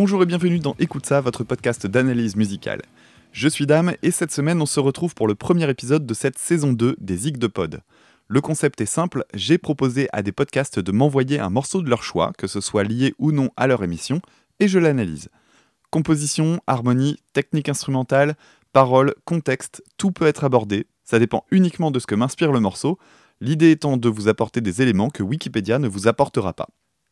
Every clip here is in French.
Bonjour et bienvenue dans Écoute ça, votre podcast d'analyse musicale. Je suis Dame et cette semaine on se retrouve pour le premier épisode de cette saison 2 des Zig de Pod. Le concept est simple, j'ai proposé à des podcasts de m'envoyer un morceau de leur choix, que ce soit lié ou non à leur émission, et je l'analyse. Composition, harmonie, technique instrumentale, paroles, contexte, tout peut être abordé, ça dépend uniquement de ce que m'inspire le morceau, l'idée étant de vous apporter des éléments que Wikipédia ne vous apportera pas.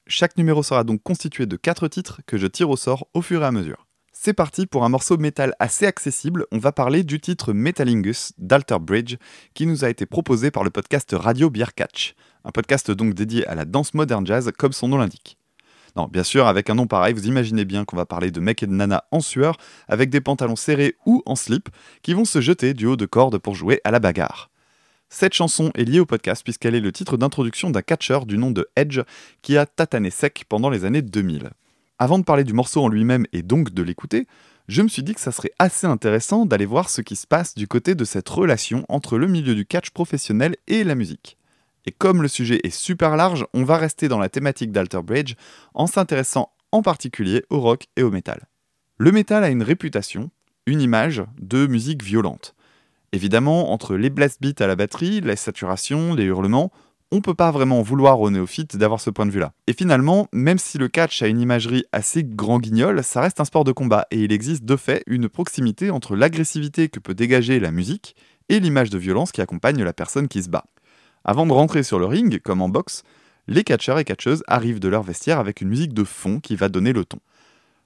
Chaque numéro sera donc constitué de 4 titres que je tire au sort au fur et à mesure. C'est parti pour un morceau métal assez accessible, on va parler du titre Metalingus d'Alter Bridge qui nous a été proposé par le podcast Radio Beer Catch, un podcast donc dédié à la danse moderne jazz comme son nom l'indique. Non, bien sûr, avec un nom pareil, vous imaginez bien qu'on va parler de mecs et de nanas en sueur, avec des pantalons serrés ou en slip, qui vont se jeter du haut de corde pour jouer à la bagarre. Cette chanson est liée au podcast puisqu'elle est le titre d'introduction d'un catcheur du nom de Edge qui a tatané sec pendant les années 2000. Avant de parler du morceau en lui-même et donc de l'écouter, je me suis dit que ça serait assez intéressant d'aller voir ce qui se passe du côté de cette relation entre le milieu du catch professionnel et la musique. Et comme le sujet est super large, on va rester dans la thématique d'Alter Bridge en s'intéressant en particulier au rock et au métal. Le métal a une réputation, une image de musique violente. Évidemment, entre les blast beats à la batterie, la saturation, les hurlements, on peut pas vraiment vouloir aux néophytes d'avoir ce point de vue-là. Et finalement, même si le catch a une imagerie assez grand guignol, ça reste un sport de combat et il existe de fait une proximité entre l'agressivité que peut dégager la musique et l'image de violence qui accompagne la personne qui se bat. Avant de rentrer sur le ring, comme en boxe, les catcheurs et catcheuses arrivent de leur vestiaire avec une musique de fond qui va donner le ton.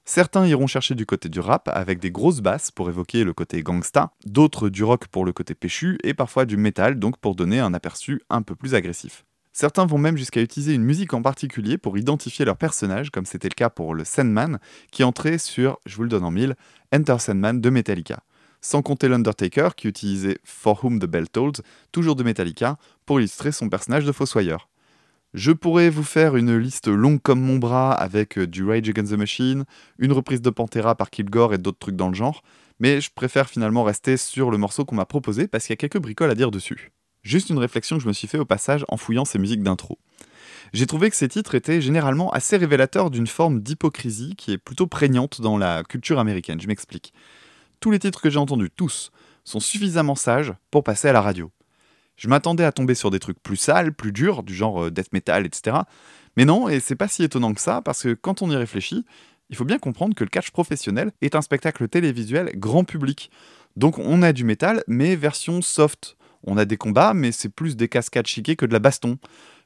Certains iront chercher du côté du rap avec des grosses basses pour évoquer le côté gangsta, d'autres du rock pour le côté péchu et parfois du métal donc pour donner un aperçu un peu plus agressif. Certains vont même jusqu'à utiliser une musique en particulier pour identifier leur personnage, comme c'était le cas pour le Sandman, qui entrait sur, je vous le donne en mille, Enter Sandman de Metallica. Sans compter l'Undertaker, qui utilisait For Whom the Bell Tolls, toujours de Metallica, pour illustrer son personnage de fossoyeur. Je pourrais vous faire une liste longue comme mon bras avec euh, du Rage Against the Machine, une reprise de Pantera par Kilgore et d'autres trucs dans le genre, mais je préfère finalement rester sur le morceau qu'on m'a proposé parce qu'il y a quelques bricoles à dire dessus. Juste une réflexion que je me suis fait au passage en fouillant ces musiques d'intro. J'ai trouvé que ces titres étaient généralement assez révélateurs d'une forme d'hypocrisie qui est plutôt prégnante dans la culture américaine. Je m'explique. Tous les titres que j'ai entendus, tous, sont suffisamment sages pour passer à la radio. Je m'attendais à tomber sur des trucs plus sales, plus durs, du genre euh, death metal, etc. Mais non, et c'est pas si étonnant que ça, parce que quand on y réfléchit, il faut bien comprendre que le catch professionnel est un spectacle télévisuel grand public. Donc on a du métal, mais version soft. On a des combats, mais c'est plus des cascades chiquées que de la baston.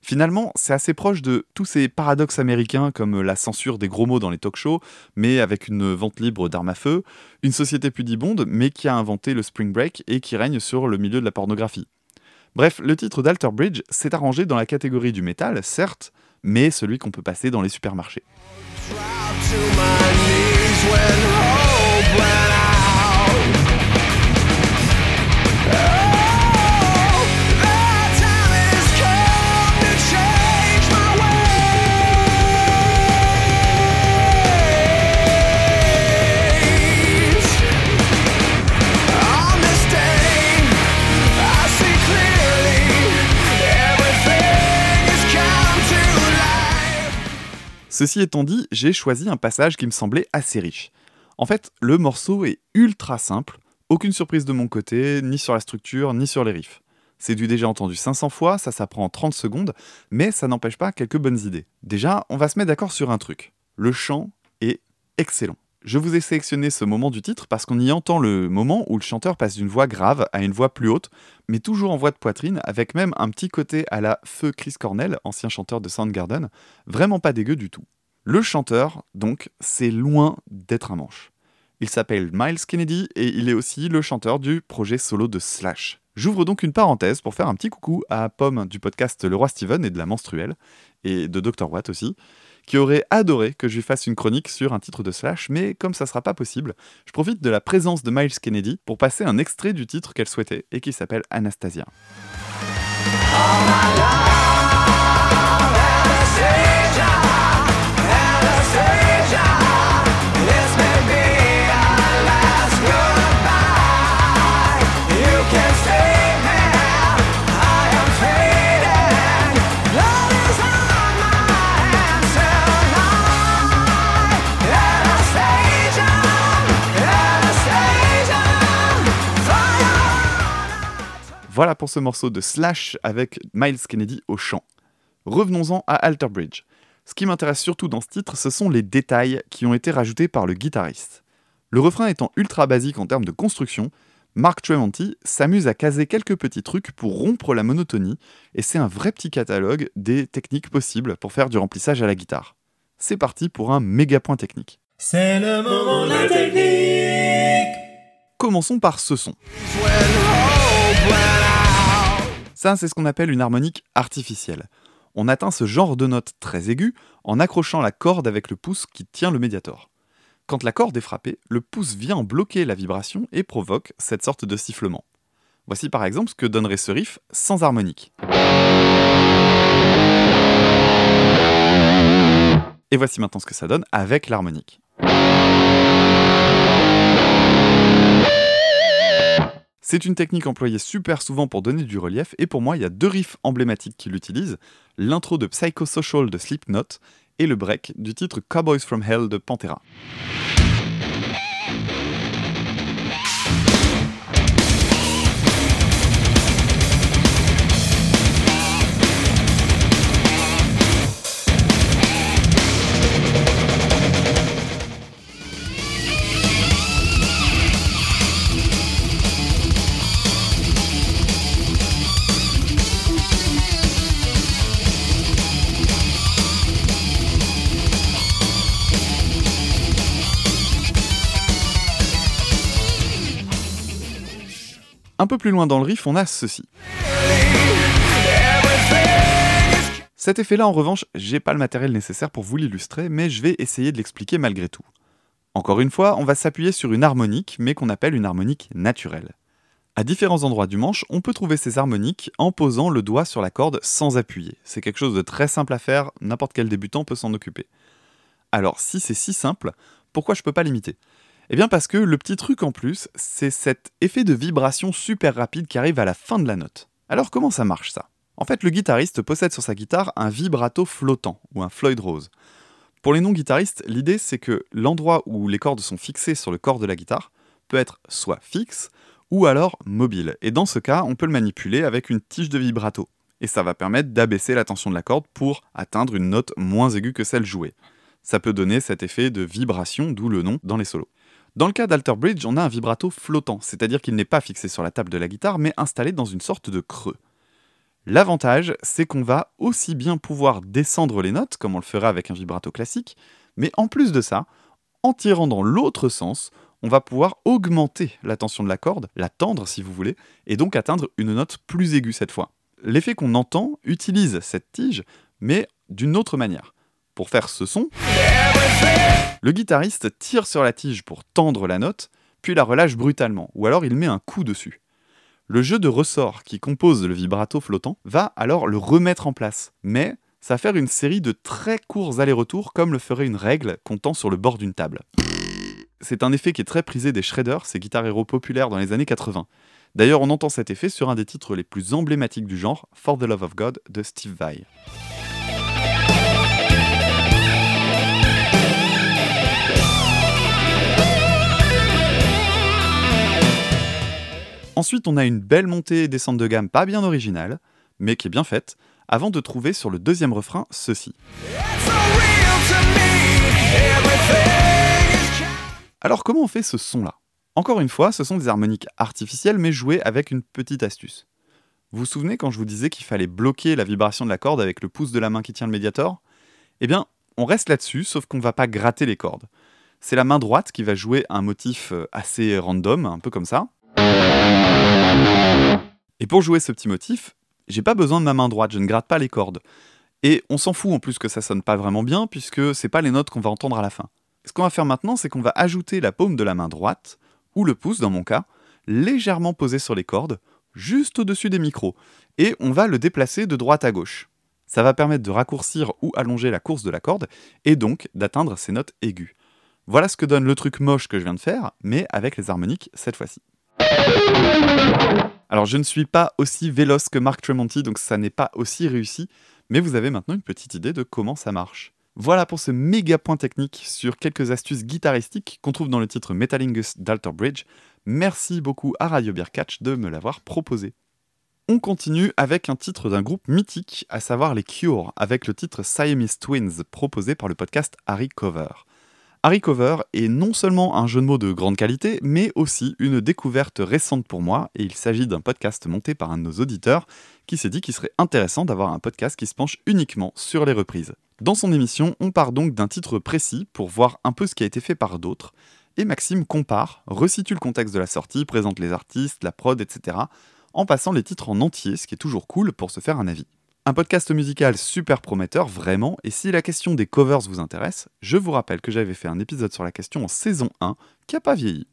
Finalement, c'est assez proche de tous ces paradoxes américains comme la censure des gros mots dans les talk shows, mais avec une vente libre d'armes à feu, une société pudibonde, mais qui a inventé le spring break et qui règne sur le milieu de la pornographie. Bref, le titre d'Alter Bridge s'est arrangé dans la catégorie du métal, certes, mais celui qu'on peut passer dans les supermarchés. Ceci étant dit, j'ai choisi un passage qui me semblait assez riche. En fait, le morceau est ultra simple, aucune surprise de mon côté, ni sur la structure, ni sur les riffs. C'est du déjà entendu 500 fois, ça s'apprend en 30 secondes, mais ça n'empêche pas quelques bonnes idées. Déjà, on va se mettre d'accord sur un truc. Le chant est excellent. Je vous ai sélectionné ce moment du titre parce qu'on y entend le moment où le chanteur passe d'une voix grave à une voix plus haute, mais toujours en voix de poitrine, avec même un petit côté à la feu Chris Cornell, ancien chanteur de Soundgarden, vraiment pas dégueu du tout. Le chanteur, donc, c'est loin d'être un manche. Il s'appelle Miles Kennedy et il est aussi le chanteur du projet solo de Slash. J'ouvre donc une parenthèse pour faire un petit coucou à Pomme du podcast Le Roi Steven et de la Menstruelle, et de Dr. Watt aussi, qui aurait adoré que je lui fasse une chronique sur un titre de Slash, mais comme ça sera pas possible, je profite de la présence de Miles Kennedy pour passer un extrait du titre qu'elle souhaitait et qui s'appelle Anastasia. Voilà pour ce morceau de Slash avec Miles Kennedy au chant. Revenons-en à Alter Bridge. Ce qui m'intéresse surtout dans ce titre, ce sont les détails qui ont été rajoutés par le guitariste. Le refrain étant ultra basique en termes de construction, Mark Tremonti s'amuse à caser quelques petits trucs pour rompre la monotonie, et c'est un vrai petit catalogue des techniques possibles pour faire du remplissage à la guitare. C'est parti pour un méga point technique. C'est le moment de la technique Commençons par ce son. C'est ce qu'on appelle une harmonique artificielle. On atteint ce genre de note très aiguë en accrochant la corde avec le pouce qui tient le médiator. Quand la corde est frappée, le pouce vient bloquer la vibration et provoque cette sorte de sifflement. Voici par exemple ce que donnerait ce riff sans harmonique. Et voici maintenant ce que ça donne avec l'harmonique. C'est une technique employée super souvent pour donner du relief, et pour moi, il y a deux riffs emblématiques qui l'utilisent l'intro de Psychosocial de Slipknot et le break du titre Cowboys from Hell de Pantera. Un peu plus loin dans le riff, on a ceci. Cet effet-là, en revanche, j'ai pas le matériel nécessaire pour vous l'illustrer, mais je vais essayer de l'expliquer malgré tout. Encore une fois, on va s'appuyer sur une harmonique, mais qu'on appelle une harmonique naturelle. À différents endroits du manche, on peut trouver ces harmoniques en posant le doigt sur la corde sans appuyer. C'est quelque chose de très simple à faire, n'importe quel débutant peut s'en occuper. Alors, si c'est si simple, pourquoi je peux pas l'imiter? Eh bien parce que le petit truc en plus, c'est cet effet de vibration super rapide qui arrive à la fin de la note. Alors comment ça marche ça? En fait, le guitariste possède sur sa guitare un vibrato flottant, ou un Floyd Rose. Pour les non-guitaristes, l'idée c'est que l'endroit où les cordes sont fixées sur le corps de la guitare peut être soit fixe, ou alors mobile. Et dans ce cas, on peut le manipuler avec une tige de vibrato. Et ça va permettre d'abaisser la tension de la corde pour atteindre une note moins aiguë que celle jouée. Ça peut donner cet effet de vibration, d'où le nom dans les solos. Dans le cas d'Alter Bridge, on a un vibrato flottant, c'est-à-dire qu'il n'est pas fixé sur la table de la guitare, mais installé dans une sorte de creux. L'avantage, c'est qu'on va aussi bien pouvoir descendre les notes, comme on le ferait avec un vibrato classique, mais en plus de ça, en tirant dans l'autre sens, on va pouvoir augmenter la tension de la corde, la tendre si vous voulez, et donc atteindre une note plus aiguë cette fois. L'effet qu'on entend utilise cette tige, mais d'une autre manière. Pour faire ce son, le guitariste tire sur la tige pour tendre la note, puis la relâche brutalement, ou alors il met un coup dessus. Le jeu de ressort qui compose le vibrato flottant va alors le remettre en place, mais ça va faire une série de très courts allers-retours comme le ferait une règle comptant sur le bord d'une table. C'est un effet qui est très prisé des shredders, ces guitares héros populaires dans les années 80. D'ailleurs, on entend cet effet sur un des titres les plus emblématiques du genre, For the Love of God de Steve Vai. Ensuite, on a une belle montée et descente de gamme pas bien originale, mais qui est bien faite, avant de trouver sur le deuxième refrain ceci. Alors comment on fait ce son-là? Encore une fois, ce sont des harmoniques artificielles mais jouées avec une petite astuce. Vous vous souvenez quand je vous disais qu'il fallait bloquer la vibration de la corde avec le pouce de la main qui tient le médiator? Eh bien, on reste là-dessus, sauf qu'on ne va pas gratter les cordes. C'est la main droite qui va jouer un motif euh, assez random, un peu comme ça. Et pour jouer ce petit motif, j'ai pas besoin de ma main droite, je ne gratte pas les cordes. Et on s'en fout en plus que ça sonne pas vraiment bien, puisque c'est pas les notes qu'on va entendre à la fin. Ce qu'on va faire maintenant, c'est qu'on va ajouter la paume de la main droite, ou le pouce dans mon cas, légèrement posé sur les cordes, juste au-dessus des micros, et on va le déplacer de droite à gauche. Ça va permettre de raccourcir ou allonger la course de la corde, et donc d'atteindre ces notes aiguës. Voilà ce que donne le truc moche que je viens de faire, mais avec les harmoniques cette fois-ci. Alors je ne suis pas aussi véloce que Mark Tremonti, donc ça n'est pas aussi réussi, mais vous avez maintenant une petite idée de comment ça marche. Voilà pour ce méga point technique sur quelques astuces guitaristiques qu'on trouve dans le titre Metalingus d'Alter Bridge. Merci beaucoup à Radio Beer Catch de me l'avoir proposé. On continue avec un titre d'un groupe mythique, à savoir les Cure, avec le titre Siamese Twins, proposé par le podcast Harry Cover. Harry Cover est non seulement un jeu de mots de grande qualité, mais aussi une découverte récente pour moi, et il s'agit d'un podcast monté par un de nos auditeurs qui s'est dit qu'il serait intéressant d'avoir un podcast qui se penche uniquement sur les reprises. Dans son émission, on part donc d'un titre précis pour voir un peu ce qui a été fait par d'autres, et Maxime compare, resitue le contexte de la sortie, présente les artistes, la prod, etc., en passant les titres en entier, ce qui est toujours cool pour se faire un avis. Un podcast musical super prometteur, vraiment, et si la question des covers vous intéresse, je vous rappelle que j'avais fait un épisode sur la question en saison 1 qui n'a pas vieilli.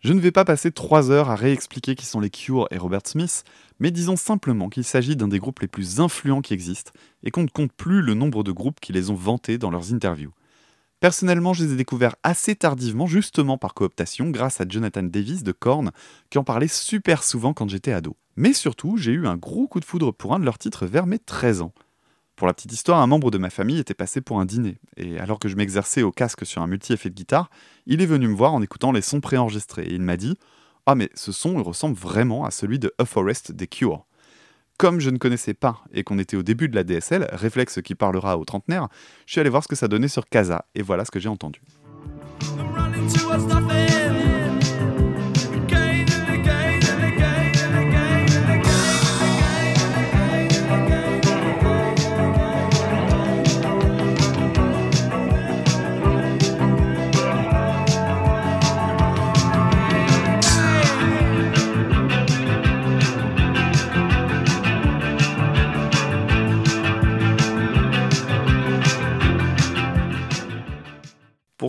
Je ne vais pas passer 3 heures à réexpliquer qui sont les Cure et Robert Smith, mais disons simplement qu'il s'agit d'un des groupes les plus influents qui existent, et qu'on ne compte plus le nombre de groupes qui les ont vantés dans leurs interviews. Personnellement, je les ai découverts assez tardivement, justement par cooptation, grâce à Jonathan Davis de Korn, qui en parlait super souvent quand j'étais ado. Mais surtout, j'ai eu un gros coup de foudre pour un de leurs titres vers mes 13 ans. Pour la petite histoire, un membre de ma famille était passé pour un dîner, et alors que je m'exerçais au casque sur un multi-effet de guitare, il est venu me voir en écoutant les sons préenregistrés, et il m'a dit Ah, mais ce son ressemble vraiment à celui de A Forest des Cure. Comme je ne connaissais pas et qu'on était au début de la DSL, réflexe qui parlera aux trentenaires, je suis allé voir ce que ça donnait sur Casa et voilà ce que j'ai entendu.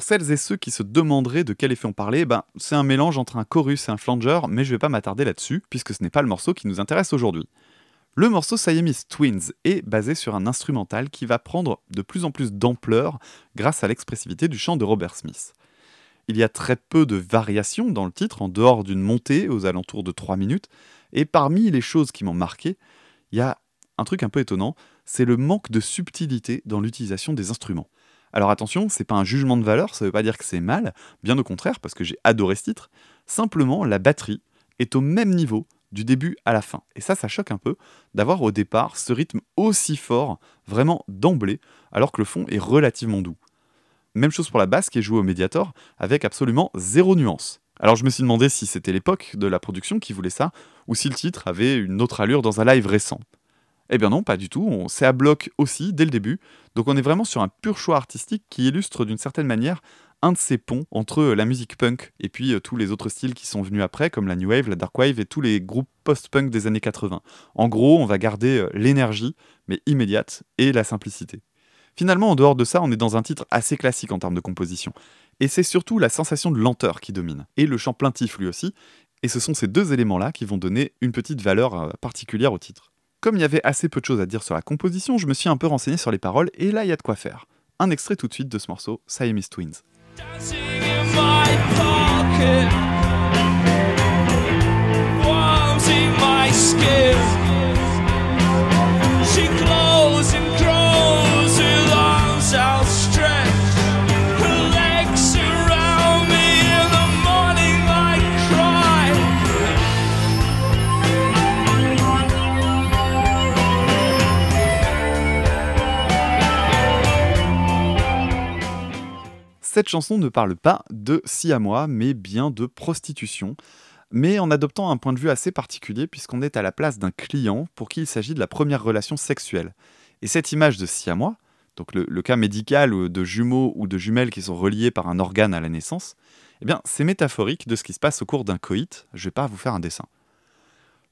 Celles et ceux qui se demanderaient de quel effet on parlait, ben, c'est un mélange entre un chorus et un flanger, mais je vais pas m'attarder là-dessus, puisque ce n'est pas le morceau qui nous intéresse aujourd'hui. Le morceau Siamese Twins est basé sur un instrumental qui va prendre de plus en plus d'ampleur grâce à l'expressivité du chant de Robert Smith. Il y a très peu de variations dans le titre, en dehors d'une montée aux alentours de 3 minutes, et parmi les choses qui m'ont marqué, il y a un truc un peu étonnant, c'est le manque de subtilité dans l'utilisation des instruments. Alors attention, c'est pas un jugement de valeur, ça veut pas dire que c'est mal, bien au contraire, parce que j'ai adoré ce titre. Simplement, la batterie est au même niveau du début à la fin. Et ça, ça choque un peu d'avoir au départ ce rythme aussi fort, vraiment d'emblée, alors que le fond est relativement doux. Même chose pour la basse qui est jouée au Mediator, avec absolument zéro nuance. Alors je me suis demandé si c'était l'époque de la production qui voulait ça, ou si le titre avait une autre allure dans un live récent. Eh bien non, pas du tout, c'est à bloc aussi dès le début, donc on est vraiment sur un pur choix artistique qui illustre d'une certaine manière un de ces ponts entre la musique punk et puis euh, tous les autres styles qui sont venus après, comme la New Wave, la Dark Wave et tous les groupes post-punk des années 80. En gros, on va garder euh, l'énergie, mais immédiate, et la simplicité. Finalement, en dehors de ça, on est dans un titre assez classique en termes de composition. Et c'est surtout la sensation de lenteur qui domine, et le chant plaintif lui aussi, et ce sont ces deux éléments-là qui vont donner une petite valeur euh, particulière au titre. Comme il y avait assez peu de choses à dire sur la composition, je me suis un peu renseigné sur les paroles et là il y a de quoi faire. Un extrait tout de suite de ce morceau, Siamese Twins. Cette chanson ne parle pas de moi, mais bien de prostitution, mais en adoptant un point de vue assez particulier puisqu'on est à la place d'un client pour qui il s'agit de la première relation sexuelle. Et cette image de moi, donc le, cas médical de jumeaux ou de jumelles qui sont reliés par un organe à la naissance, eh bien c'est métaphorique de ce qui se passe au cours d'un coït, je vais pas vous faire un dessin.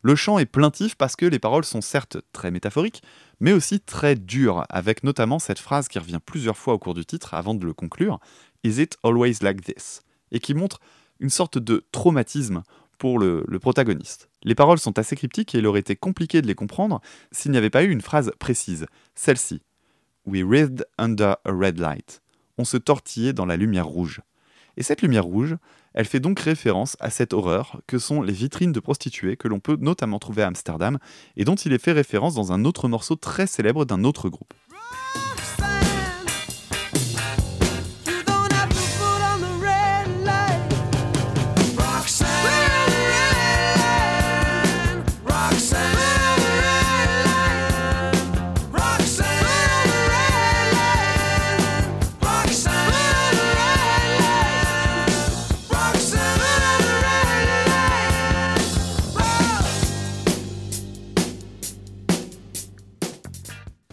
Le chant est plaintif parce que les paroles sont certes très métaphoriques, mais aussi très dures, avec notamment cette phrase qui revient plusieurs fois au cours du titre avant de le conclure, Is it always like this? Et qui montre une sorte de traumatisme pour le, protagoniste. Les paroles sont assez cryptiques et il aurait été compliqué de les comprendre s'il n'y avait pas eu une phrase précise, celle-ci. We writhed under a red light. On se tortillait dans la lumière rouge. Et cette lumière rouge, elle fait donc référence à cette horreur que sont les vitrines de prostituées que l'on peut notamment trouver à Amsterdam et dont il est fait référence dans un autre morceau très célèbre d'un autre groupe.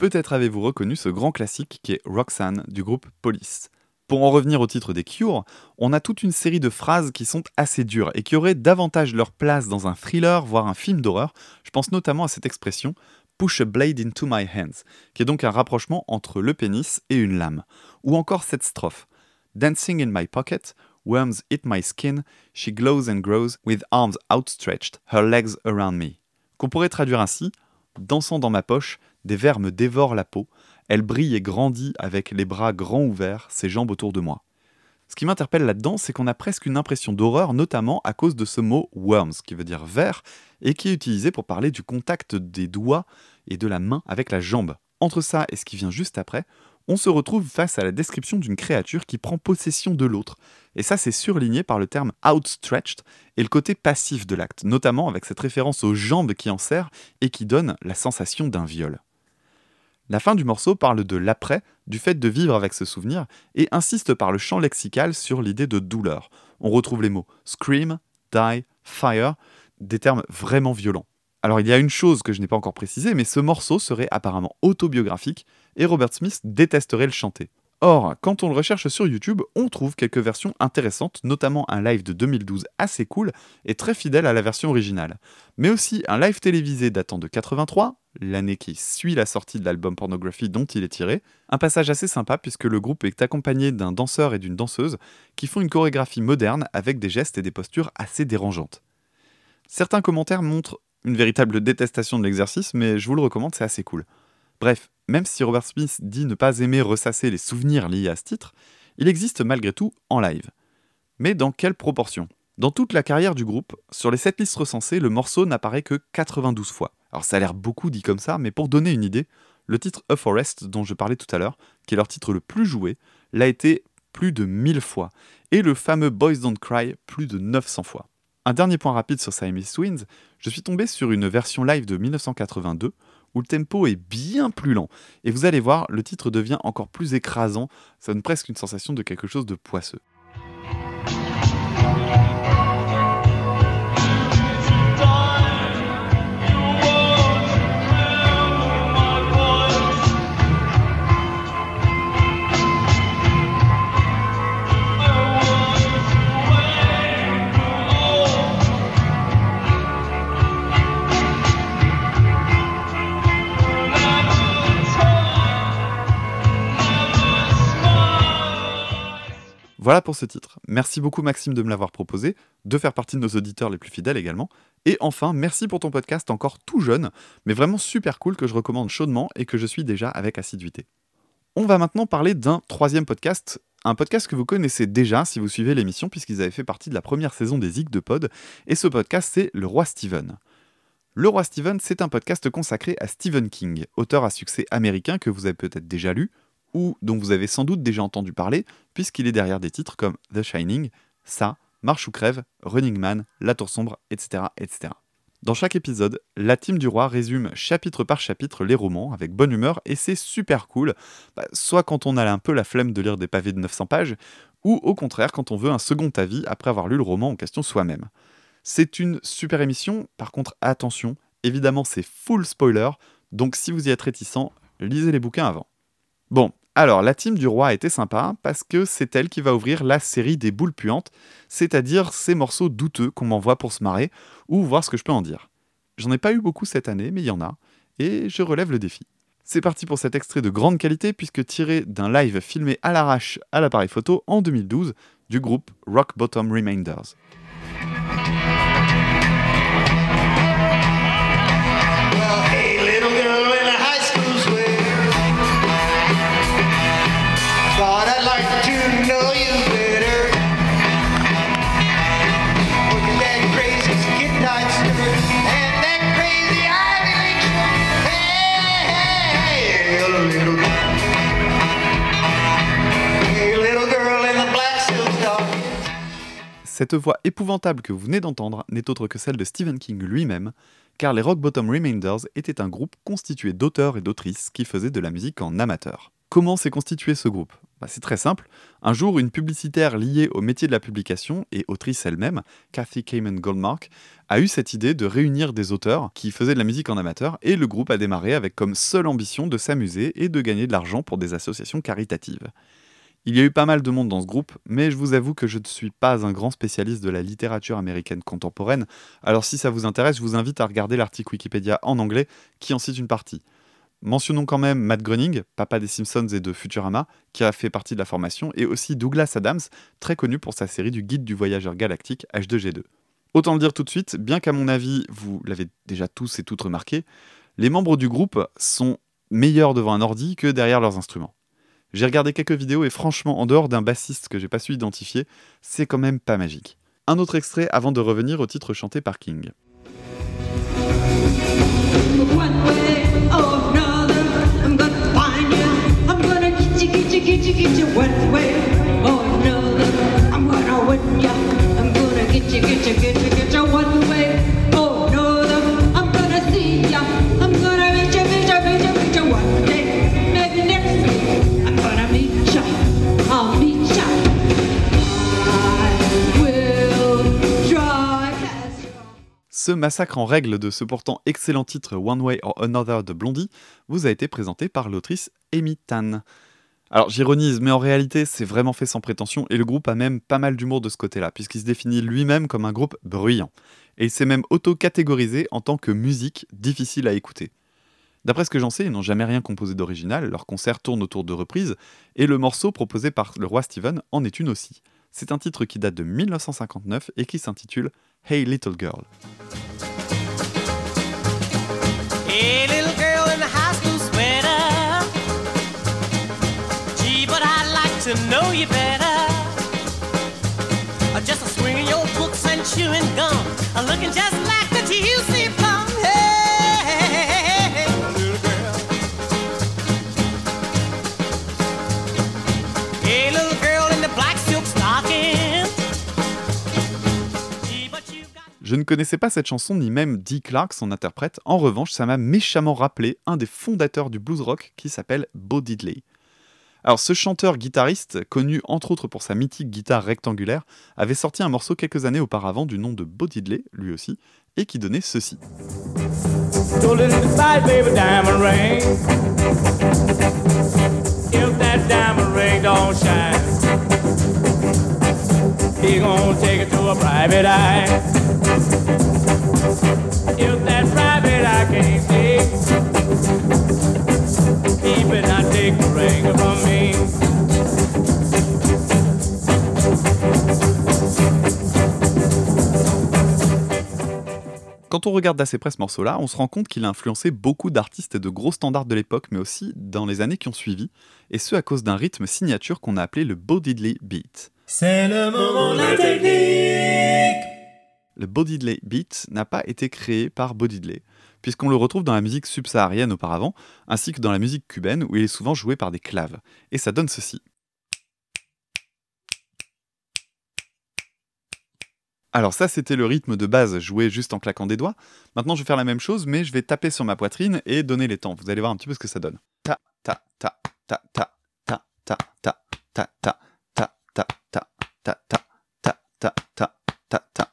Peut-être avez-vous reconnu ce grand classique qui est Roxanne du groupe Police. Pour en revenir au titre des Cure, on a toute une série de phrases qui sont assez dures et qui auraient davantage leur place dans un thriller, voire un film d'horreur. Je pense notamment à cette expression Push a blade into my hands, qui est donc un rapprochement entre le pénis et une lame. Ou encore cette strophe Dancing in my pocket, worms eat my skin, she glows and grows with arms outstretched, her legs around me. Qu'on pourrait traduire ainsi Dansant dans ma poche, des vers me dévorent la peau, elle brille et grandit avec les bras grands ouverts, ses jambes autour de moi. Ce qui m'interpelle là-dedans, c'est qu'on a presque une impression d'horreur, notamment à cause de ce mot worms, qui veut dire ver, et qui est utilisé pour parler du contact des doigts et de la main avec la jambe. Entre ça et ce qui vient juste après, on se retrouve face à la description d'une créature qui prend possession de l'autre. Et ça, c'est surligné par le terme outstretched et le côté passif de l'acte, notamment avec cette référence aux jambes qui en serrent et qui donne la sensation d'un viol. La fin du morceau parle de l'après, du fait de vivre avec ce souvenir, et insiste par le champ lexical sur l'idée de douleur. On retrouve les mots scream, die, fire, des termes vraiment violents. Alors il y a une chose que je n'ai pas encore précisée, mais ce morceau serait apparemment autobiographique, et Robert Smith détesterait le chanter. Or, quand on le recherche sur YouTube, on trouve quelques versions intéressantes, notamment un live de 2012 assez cool et très fidèle à la version originale. Mais aussi un live télévisé datant de 83, l'année qui suit la sortie de l'album Pornography dont il est tiré, un passage assez sympa puisque le groupe est accompagné d'un danseur et d'une danseuse qui font une chorégraphie moderne avec des gestes et des postures assez dérangeantes. Certains commentaires montrent une véritable détestation de l'exercice, mais je vous le recommande, c'est assez cool. Bref, même si Robert Smith dit ne pas aimer ressasser les souvenirs liés à ce titre, il existe malgré tout en live. Mais dans quelle proportion? Dans toute la carrière du groupe, sur les 7 listes recensées, le morceau n'apparaît que 92 fois. Alors ça a l'air beaucoup dit comme ça, mais pour donner une idée, le titre A Forest dont je parlais tout à l'heure, qui est leur titre le plus joué, l'a été plus de 1000 fois, et le fameux Boys Don't Cry plus de 900 fois. Un dernier point rapide sur Siamese Twins, je suis tombé sur une version live de 1982 où le tempo est bien plus lent. Et vous allez voir, le titre devient encore plus écrasant, ça donne presque une sensation de quelque chose de poisseux. Voilà pour ce titre. Merci beaucoup Maxime de me l'avoir proposé, de faire partie de nos auditeurs les plus fidèles également. Et enfin, merci pour ton podcast encore tout jeune, mais vraiment super cool que je recommande chaudement et que je suis déjà avec assiduité. On va maintenant parler d'un troisième podcast, un podcast que vous connaissez déjà si vous suivez l'émission puisqu'ils avaient fait partie de la première saison des Zig de Pod, et ce podcast c'est Le Roi Steven. Le Roi Steven, c'est un podcast consacré à Stephen King, auteur à succès américain que vous avez peut-être déjà lu, ou dont vous avez sans doute déjà entendu parler, puisqu'il est derrière des titres comme The Shining, Ça, Marche ou Crève, Running Man, La Tour Sombre, etc., etc. Dans chaque épisode, la team du roi résume chapitre par chapitre les romans avec bonne humeur et c'est super cool, bah, soit quand on a un peu la flemme de lire des pavés de 900 pages, ou au contraire quand on veut un second avis après avoir lu le roman en question soi-même. C'est une super émission, par contre attention, évidemment c'est full spoiler, donc si vous y êtes réticent, lisez les bouquins avant. Bon, alors, la team du roi a été sympa parce que c'est elle qui va ouvrir la série des boules puantes, c'est-à-dire ces morceaux douteux qu'on m'envoie pour se marrer ou voir ce que je peux en dire. J'en ai pas eu beaucoup cette année, mais il y en a, et je relève le défi. C'est parti pour cet extrait de grande qualité puisque tiré d'un live filmé à l'arrache à l'appareil photo en 2012 du groupe Rock Bottom Remainders. Cette voix épouvantable que vous venez d'entendre n'est autre que celle de Stephen King lui-même, car les Rock Bottom Remainders étaient un groupe constitué d'auteurs et d'autrices qui faisaient de la musique en amateur. Comment s'est constitué ce groupe? Bah, C'est très simple. Un jour, une publicitaire liée au métier de la publication et autrice elle-même, Kathy Kamen Goldmark, a eu cette idée de réunir des auteurs qui faisaient de la musique en amateur et le groupe a démarré avec comme seule ambition de s'amuser et de gagner de l'argent pour des associations caritatives. Il y a eu pas mal de monde dans ce groupe, mais je vous avoue que je ne suis pas un grand spécialiste de la littérature américaine contemporaine, alors si ça vous intéresse, je vous invite à regarder l'article Wikipédia en anglais qui en cite une partie. Mentionnons quand même Matt Groening, papa des Simpsons et de Futurama, qui a fait partie de la formation, et aussi Douglas Adams, très connu pour sa série du Guide du voyageur galactique H2G2. Autant le dire tout de suite, bien qu'à mon avis, vous l'avez déjà tous et toutes remarqué, les membres du groupe sont meilleurs devant un ordi que derrière leurs instruments. J'ai regardé quelques vidéos et franchement, en dehors d'un bassiste que j'ai pas su identifier, c'est quand même pas magique. Un autre extrait avant de revenir au titre chanté par King. Get Ce massacre en règle de ce pourtant excellent titre One Way or Another de Blondie vous a été présenté par l'autrice Amy Tan. Alors j'ironise, mais en réalité c'est vraiment fait sans prétention et le groupe a même pas mal d'humour de ce côté-là, puisqu'il se définit lui-même comme un groupe bruyant. Et il s'est même auto-catégorisé en tant que musique difficile à écouter. D'après ce que j'en sais, ils n'ont jamais rien composé d'original, leur concert tourne autour de reprises, et le morceau proposé par le roi Steven en est une aussi. C'est un titre qui date de 1959 et qui s'intitule Hey Little Girl. Je ne connaissais pas cette chanson ni même Dee Clark, son interprète. En revanche, ça m'a méchamment rappelé un des fondateurs du blues rock qui s'appelle Bo Diddley. Alors, ce chanteur-guitariste, connu entre autres pour sa mythique guitare rectangulaire, avait sorti un morceau quelques années auparavant du nom de Bo Diddley, lui aussi, et qui donnait ceci. He gonna take it to a private eye. If that private eye can't see, he better not take the ring from me. Quand on regarde d'assez près ce morceau-là, on se rend compte qu'il a influencé beaucoup d'artistes et de gros standards de l'époque, mais aussi dans les années qui ont suivi, et ce à cause d'un rythme signature qu'on a appelé le Bo Diddley Beat. C'est le moment de la technique. Le Bo Diddley Beat n'a pas été créé par Bo Diddley, puisqu'on le retrouve dans la musique subsaharienne auparavant, ainsi que dans la musique cubaine où il est souvent joué par des claves. Et ça donne ceci. Alors ça, c'était le rythme de base joué juste en claquant des doigts. Maintenant, je vais faire la même chose, mais je vais taper sur ma poitrine et donner les temps. Vous allez voir un petit peu ce que ça donne. Ta, ta, ta, ta, ta, ta, ta, ta, ta, ta, ta, ta, ta, ta, ta, ta, ta, ta, ta.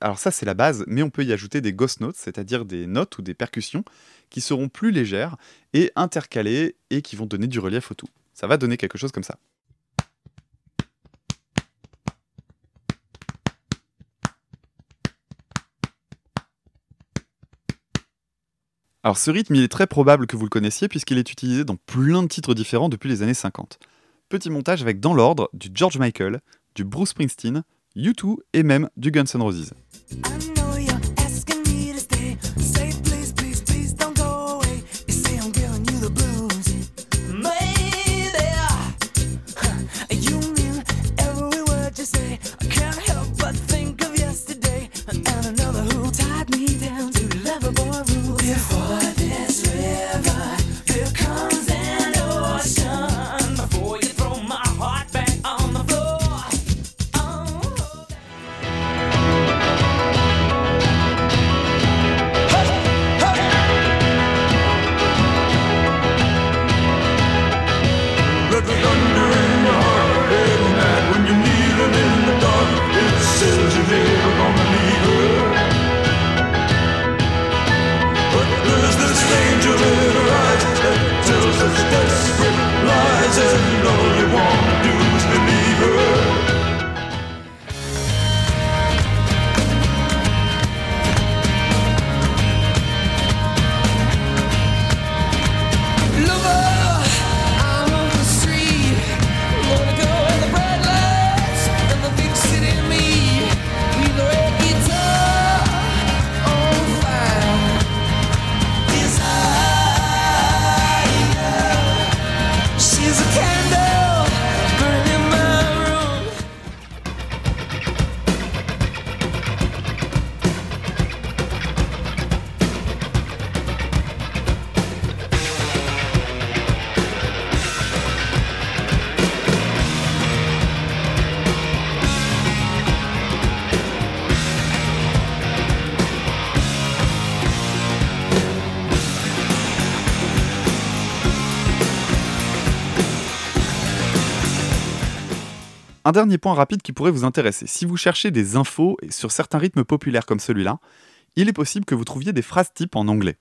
Alors ça, c'est la base, mais on peut y ajouter des ghost notes, c'est-à-dire des notes ou des percussions qui seront plus légères et intercalées et qui vont donner du relief au tout. Ça va donner quelque chose comme ça. Alors ce rythme, il est très probable que vous le connaissiez puisqu'il est utilisé dans plein de titres différents depuis les années 50. Petit montage avec dans l'ordre du George Michael, du Bruce Springsteen, U2 et même du Guns N' Roses. Dernier point rapide qui pourrait vous intéresser. Si vous cherchez des infos sur certains rythmes populaires comme celui-là, il est possible que vous trouviez des phrases types en anglais.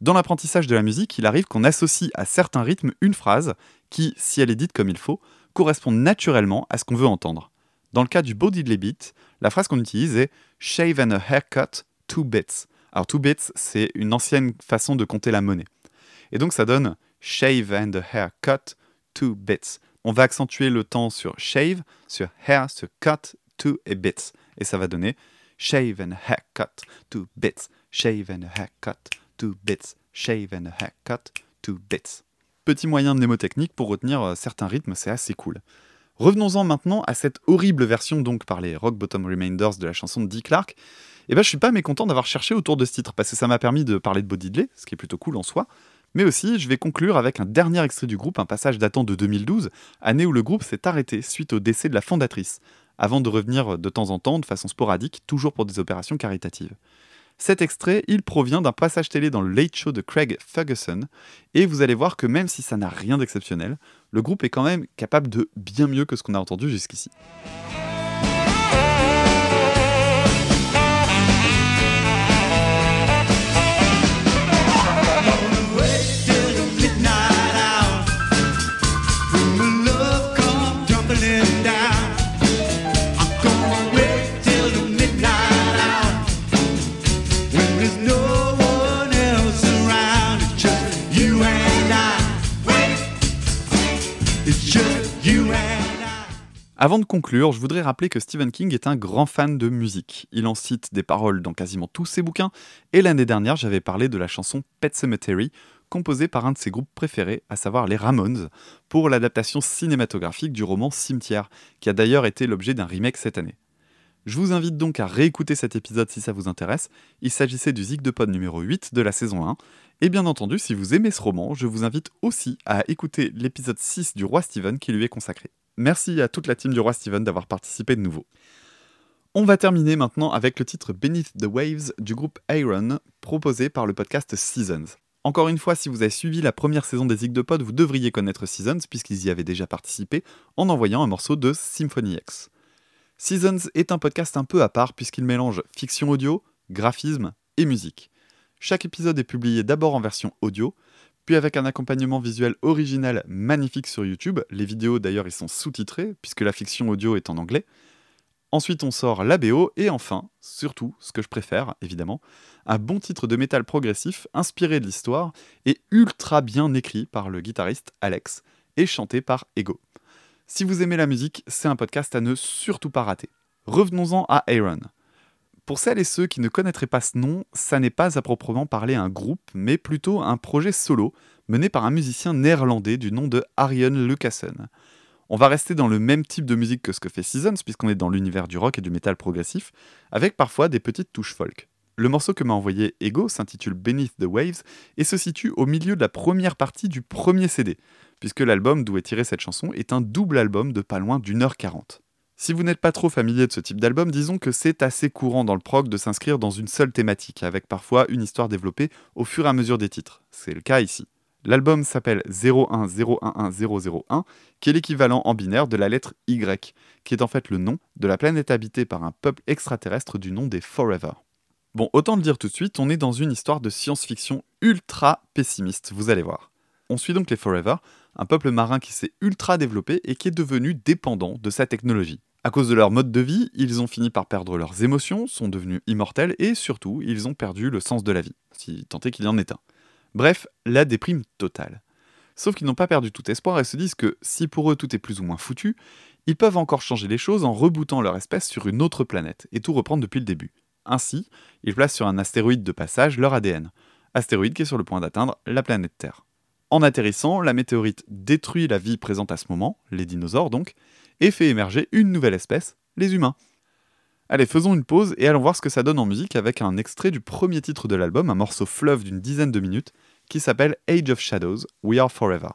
Dans l'apprentissage de la musique, il arrive qu'on associe à certains rythmes une phrase qui, si elle est dite comme il faut, correspond naturellement à ce qu'on veut entendre. Dans le cas du Bo Diddley Beat, la phrase qu'on utilise est Shave and a haircut, two bits. Alors, two bits, c'est une ancienne façon de compter la monnaie. Et donc, ça donne Shave and a haircut, two bits. On va accentuer le temps sur shave, sur hair, sur cut, two et bits. Et ça va donner Shave and a haircut, two bits. Shave and a haircut, two bits. Shave and a haircut, two bits. Petit moyen mnémotechnique pour retenir euh, certains rythmes, c'est assez cool. Revenons-en maintenant à cette horrible version donc par les Rock Bottom Remainders de la chanson de Dick Clark. Et ben je suis pas mécontent d'avoir cherché autour de ce titre parce que ça m'a permis de parler de Bo ce qui est plutôt cool en soi. Mais aussi, je vais conclure avec un dernier extrait du groupe, un passage datant de 2012, année où le groupe s'est arrêté suite au décès de la fondatrice, avant de revenir de temps en temps de façon sporadique, toujours pour des opérations caritatives. Cet extrait, il provient d'un passage télé dans le Late Show de Craig Ferguson, et vous allez voir que même si ça n'a rien d'exceptionnel, le groupe est quand même capable de bien mieux que ce qu'on a entendu jusqu'ici. Avant de conclure, je voudrais rappeler que Stephen King est un grand fan de musique. Il en cite des paroles dans quasiment tous ses bouquins, et l'année dernière, j'avais parlé de la chanson Pet Cemetery, composée par un de ses groupes préférés, à savoir les Ramones, pour l'adaptation cinématographique du roman Cimetière, qui a d'ailleurs été l'objet d'un remake cette année. Je vous invite donc à réécouter cet épisode si ça vous intéresse. Il s'agissait du Zig de Pod numéro 8 de la saison 1. Et bien entendu, si vous aimez ce roman, je vous invite aussi à écouter l'épisode 6 du Roi Steven qui lui est consacré. Merci à toute la team du Roi Steven d'avoir participé de nouveau. On va terminer maintenant avec le titre Beneath the Waves du groupe Iron, proposé par le podcast Seasons. Encore une fois, si vous avez suivi la première saison des Zig de Pod, vous devriez connaître Seasons puisqu'ils y avaient déjà participé en envoyant un morceau de Symphony X. Seasons est un podcast un peu à part puisqu'il mélange fiction audio, graphisme et musique. Chaque épisode est publié d'abord en version audio, puis avec un accompagnement visuel original magnifique sur YouTube. Les vidéos d'ailleurs ils sont sous-titrés puisque la fiction audio est en anglais. Ensuite on sort la BO et enfin, surtout, ce que je préfère évidemment, un bon titre de métal progressif inspiré de l'histoire et ultra bien écrit par le guitariste Alex et chanté par Ego. Si vous aimez la musique, c'est un podcast à ne surtout pas rater. Revenons-en à Aaron. Pour celles et ceux qui ne connaîtraient pas ce nom, ça n'est pas à proprement parler un groupe, mais plutôt un projet solo mené par un musicien néerlandais du nom de Arjen Lucassen. On va rester dans le même type de musique que ce que fait Seasons, puisqu'on est dans l'univers du rock et du métal progressif, avec parfois des petites touches folk. Le morceau que m'a envoyé Ego s'intitule Beneath the Waves et se situe au milieu de la première partie du premier CD, puisque l'album d'où est tirée cette chanson est un double album de pas loin d'une heure quarante. Si vous n'êtes pas trop familier de ce type d'album, disons que c'est assez courant dans le prog de s'inscrire dans une seule thématique, avec parfois une histoire développée au fur et à mesure des titres. C'est le cas ici. L'album s'appelle 0101101, qui est l'équivalent en binaire de la lettre Y, qui est en fait le nom de la planète habitée par un peuple extraterrestre du nom des Forever. Bon, autant le dire tout de suite, on est dans une histoire de science-fiction ultra pessimiste, vous allez voir. On suit donc les Forever, un peuple marin qui s'est ultra développé et qui est devenu dépendant de sa technologie. À cause de leur mode de vie, ils ont fini par perdre leurs émotions, sont devenus immortels et surtout, ils ont perdu le sens de la vie, si tant est qu'il y en ait un. Bref, la déprime totale. Sauf qu'ils n'ont pas perdu tout espoir et se disent que si pour eux tout est plus ou moins foutu, ils peuvent encore changer les choses en rebootant leur espèce sur une autre planète et tout reprendre depuis le début. Ainsi, ils placent sur un astéroïde de passage leur ADN, astéroïde qui est sur le point d'atteindre la planète Terre. En atterrissant, la météorite détruit la vie présente à ce moment, les dinosaures donc, et fait émerger une nouvelle espèce, les humains. Allez, faisons une pause et allons voir ce que ça donne en musique avec un extrait du premier titre de l'album, un morceau fleuve d'une dizaine de minutes, qui s'appelle Age of Shadows, We Are Forever.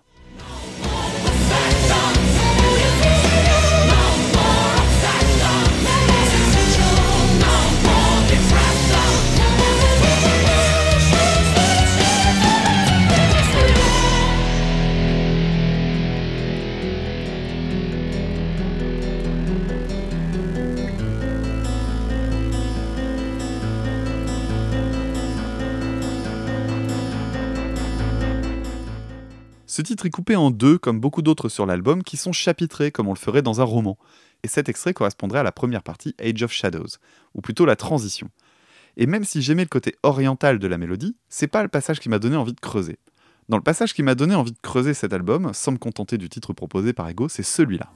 Ce titre est coupé en deux, comme beaucoup d'autres sur l'album, qui sont chapitrés comme on le ferait dans un roman. Et cet extrait correspondrait à la première partie, Age of Shadows, ou plutôt la transition. Et même si j'aimais le côté oriental de la mélodie, c'est pas le passage qui m'a donné envie de creuser. Dans le passage qui m'a donné envie de creuser cet album, sans me contenter du titre proposé par Ego, c'est celui-là.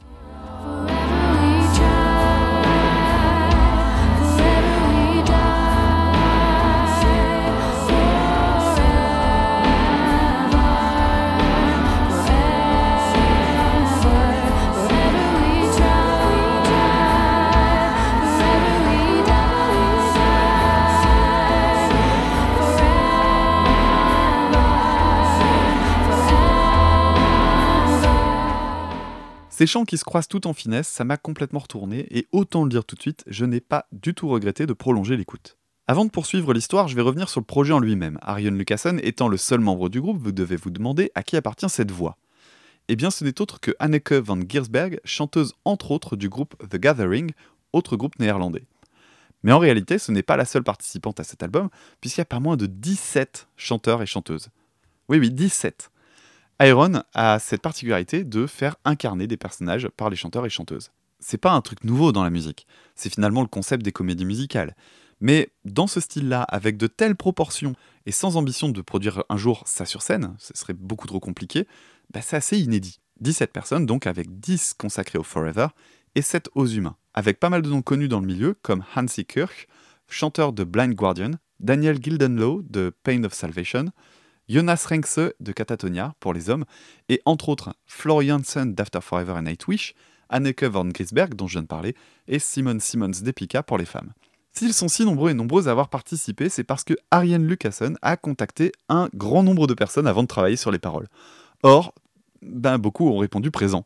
Ces chants qui se croisent tout en finesse, ça m'a complètement retourné, et autant le dire tout de suite, je n'ai pas du tout regretté de prolonger l'écoute. Avant de poursuivre l'histoire, je vais revenir sur le projet en lui-même. Arion Lucassen étant le seul membre du groupe, vous devez vous demander à qui appartient cette voix. Eh bien, ce n'est autre que Anneke van Giersberg, chanteuse entre autres du groupe The Gathering, autre groupe néerlandais. Mais en réalité, ce n'est pas la seule participante à cet album, puisqu'il y a pas moins de 17 chanteurs et chanteuses. Oui, oui, 17. Iron a cette particularité de faire incarner des personnages par les chanteurs et chanteuses. C'est pas un truc nouveau dans la musique, c'est finalement le concept des comédies musicales. Mais dans ce style-là, avec de telles proportions et sans ambition de produire un jour ça sur scène, ce serait beaucoup trop compliqué, bah c'est assez inédit. 17 personnes donc avec 10 consacrées au Forever et 7 aux humains, avec pas mal de noms connus dans le milieu comme Hansi Kirch, chanteur de Blind Guardian, Daniel Gildenlow de Pain of Salvation, Jonas Renkse de Catatonia pour les hommes, et entre autres Florian Jansen d'After Forever and Nightwish, Anneke van Grisberg dont je viens de parler, et Simon Simmons d'Epica pour les femmes. S'ils sont si nombreux et nombreuses à avoir participé, c'est parce que Ariane Lucassen a contacté un grand nombre de personnes avant de travailler sur les paroles. Or, ben, beaucoup ont répondu présent.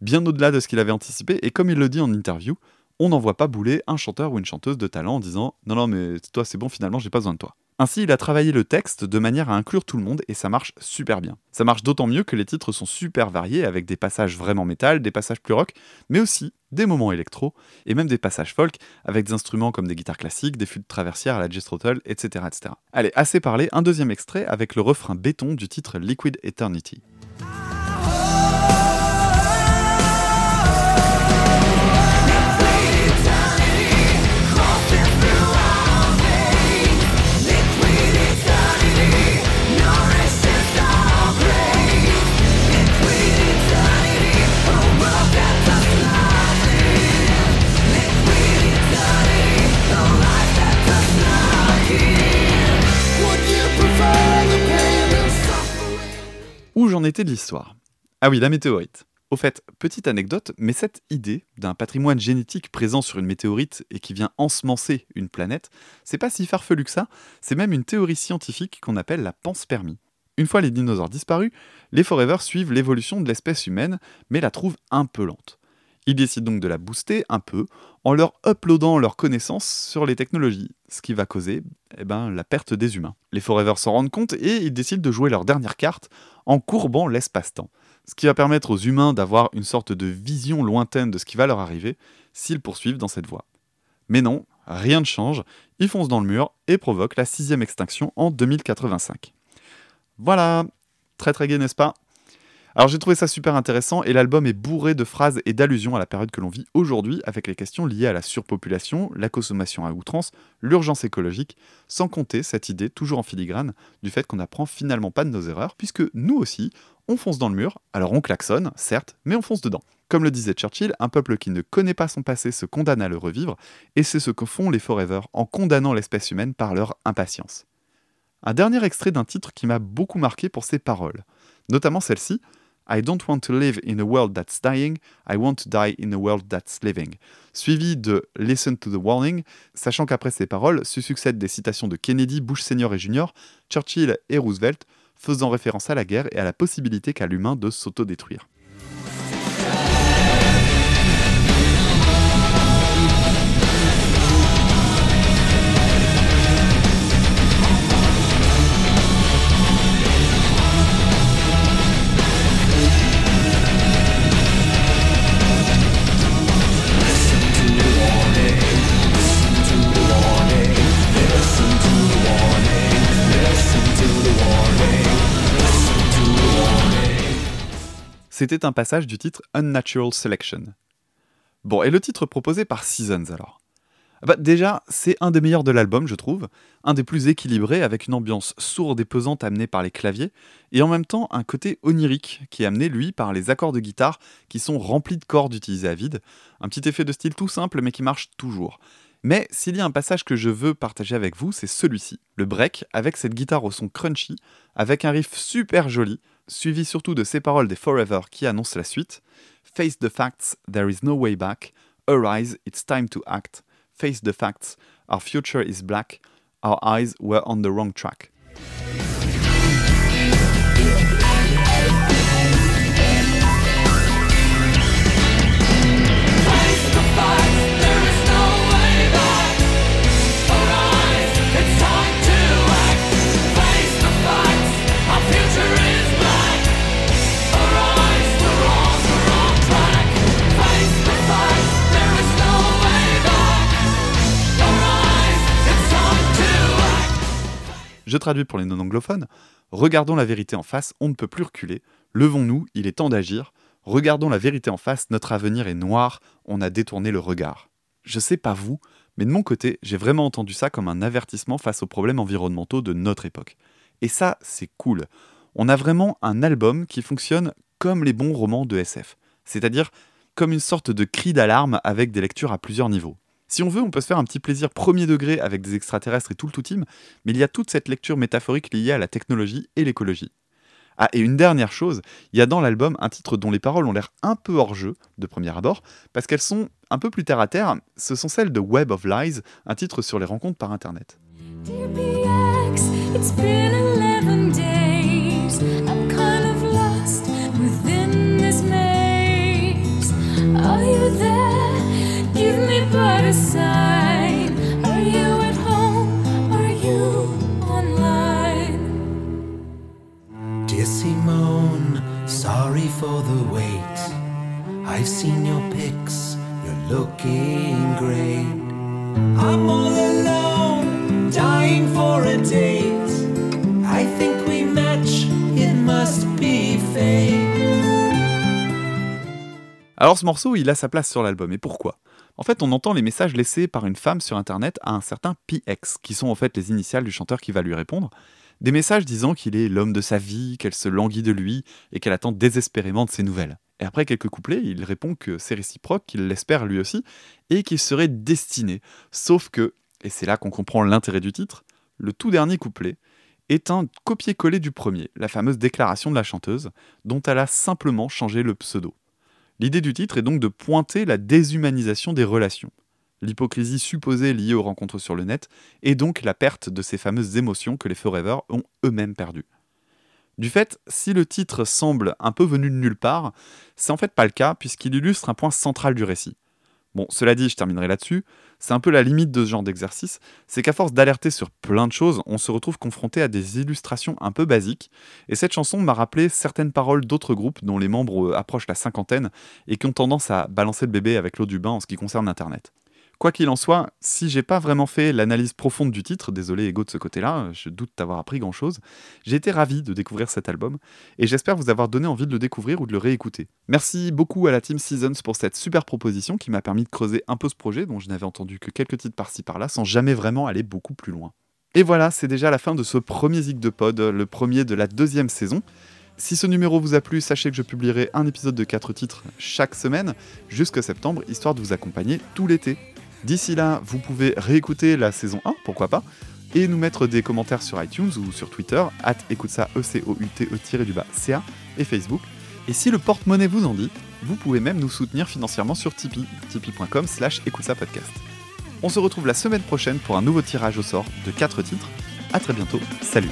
Bien au-delà de ce qu'il avait anticipé, et comme il le dit en interview, on n'envoie pas bouler un chanteur ou une chanteuse de talent en disant Non, non, mais toi c'est bon, finalement j'ai pas besoin de toi. Ainsi, il a travaillé le texte de manière à inclure tout le monde et ça marche super bien. Ça marche d'autant mieux que les titres sont super variés avec des passages vraiment métal, des passages plus rock, mais aussi des moments électro et même des passages folk avec des instruments comme des guitares classiques, des flûtes traversières à la Tull, etc., etc. Allez, assez parlé, un deuxième extrait avec le refrain béton du titre Liquid Eternity. Où j'en étais de l'histoire Ah oui, la météorite. Au fait, petite anecdote, mais cette idée d'un patrimoine génétique présent sur une météorite et qui vient ensemencer une planète, c'est pas si farfelu que ça, c'est même une théorie scientifique qu'on appelle la panspermie. Une fois les dinosaures disparus, les Forever suivent l'évolution de l'espèce humaine, mais la trouvent un peu lente. Ils décident donc de la booster un peu en leur uploadant leurs connaissances sur les technologies, ce qui va causer eh ben, la perte des humains. Les Forever s'en rendent compte et ils décident de jouer leur dernière carte en courbant l'espace-temps, ce qui va permettre aux humains d'avoir une sorte de vision lointaine de ce qui va leur arriver s'ils poursuivent dans cette voie. Mais non, rien ne change, ils foncent dans le mur et provoquent la sixième extinction en 2085. Voilà, très très gai n'est-ce pas? Alors j'ai trouvé ça super intéressant et l'album est bourré de phrases et d'allusions à la période que l'on vit aujourd'hui avec les questions liées à la surpopulation, la consommation à outrance, l'urgence écologique, sans compter cette idée toujours en filigrane du fait qu'on n'apprend finalement pas de nos erreurs puisque nous aussi, on fonce dans le mur, alors on klaxonne, certes, mais on fonce dedans. Comme le disait Churchill, un peuple qui ne connaît pas son passé se condamne à le revivre, et c'est ce que font les Forever en condamnant l'espèce humaine par leur impatience. Un dernier extrait d'un titre qui m'a beaucoup marqué pour ses paroles, notamment celle-ci, I don't want to live in a world that's dying, I want to die in a world that's living. Suivi de Listen to the Warning, sachant qu'après ces paroles se succèdent des citations de Kennedy, Bush senior et junior, Churchill et Roosevelt, faisant référence à la guerre et à la possibilité qu'a l'humain de s'autodétruire. C'était un passage du titre Unnatural Selection. Bon, et le titre proposé par Seasons alors? Bah, Déjà, c'est un des meilleurs de l'album, je trouve, un des plus équilibrés, avec une ambiance sourde et pesante amenée par les claviers, et en même temps un côté onirique qui est amené, lui, par les accords de guitare qui sont remplis de cordes utilisées à vide. Un petit effet de style tout simple, mais qui marche toujours. Mais s'il y a un passage que je veux partager avec vous, c'est celui-ci, le break, avec cette guitare au son crunchy, avec un riff super joli, suivi surtout de ces paroles des Forever qui annoncent la suite. Face the facts, there is no way back. Arise, it's time to act. Face the facts, our future is black. Our eyes were on the wrong track. Je traduis pour les non-anglophones. Regardons la vérité en face, on ne peut plus reculer. Levons-nous, il est temps d'agir. Regardons la vérité en face, notre avenir est noir, on a détourné le regard. Je sais pas vous, mais de mon côté, j'ai vraiment entendu ça comme un avertissement face aux problèmes environnementaux de notre époque. Et ça, c'est cool. On a vraiment un album qui fonctionne comme les bons romans de SF. C'est-à-dire comme une sorte de cri d'alarme avec des lectures à plusieurs niveaux. Si on veut, on peut se faire un petit plaisir premier degré avec des extraterrestres et tout le tout team, mais il y a toute cette lecture métaphorique liée à la technologie et l'écologie. Ah, et une dernière chose, il y a dans l'album un titre dont les paroles ont l'air un peu hors jeu, de premier abord, parce qu'elles sont un peu plus terre à terre, ce sont celles de Web of Lies, un titre sur les rencontres par internet. For the wait. I've seen your pics, you're looking great. I'm all alone, dying for a date. I think we match, it must. Alors ce morceau, il a sa place sur l'album, et pourquoi? En fait, on entend les messages laissés par une femme sur internet à un certain PX, qui sont en fait les initiales du chanteur qui va lui répondre. Des messages disant qu'il est l'homme de sa vie, qu'elle se languit de lui, et qu'elle attend désespérément de ses nouvelles. Et après quelques couplets, il répond que c'est réciproque, qu'il l'espère lui aussi, et qu'il serait destiné. Sauf que, et c'est là qu'on comprend l'intérêt du titre, le tout dernier couplet est un copier-coller du premier, la fameuse déclaration de la chanteuse, dont elle a simplement changé le pseudo. L'idée du titre est donc de pointer la déshumanisation des relations, l'hypocrisie supposée liée aux rencontres sur le net, et donc la perte de ces fameuses émotions que les Forever ont eux-mêmes perdues. Du fait, si le titre semble un peu venu de nulle part, c'est en fait pas le cas puisqu'il illustre un point central du récit. Bon, cela dit, je terminerai là-dessus, c'est un peu la limite de ce genre d'exercice, c'est qu'à force d'alerter sur plein de choses, on se retrouve confronté à des illustrations un peu basiques, et cette chanson m'a rappelé certaines paroles d'autres groupes dont les membres euh, approchent la cinquantaine et qui ont tendance à balancer le bébé avec l'eau du bain en ce qui concerne Internet. Quoi qu'il en soit, si j'ai pas vraiment fait l'analyse profonde du titre, désolé Ego de ce côté-là, je doute d'avoir appris grand-chose, j'ai été ravi de découvrir cet album, et j'espère vous avoir donné envie de le découvrir ou de le réécouter. Merci beaucoup à la Team Seasons pour cette super proposition qui m'a permis de creuser un peu ce projet dont je n'avais entendu que quelques titres par-ci par-là sans jamais vraiment aller beaucoup plus loin. Et voilà, c'est déjà la fin de ce premier Zig de Pod, le premier de la deuxième saison. Si ce numéro vous a plu, sachez que je publierai un épisode de 4 titres chaque semaine jusqu'à septembre, histoire de vous accompagner tout l'été. D'ici là, vous pouvez réécouter la saison 1, pourquoi pas, et nous mettre des commentaires sur iTunes ou sur Twitter, at ça, e c o u t e du bas ca et Facebook. Et si le porte-monnaie vous en dit, vous pouvez même nous soutenir financièrement sur Tipeee, tipeee.com slash. On se retrouve la semaine prochaine pour un nouveau tirage au sort de 4 titres. A très bientôt, salut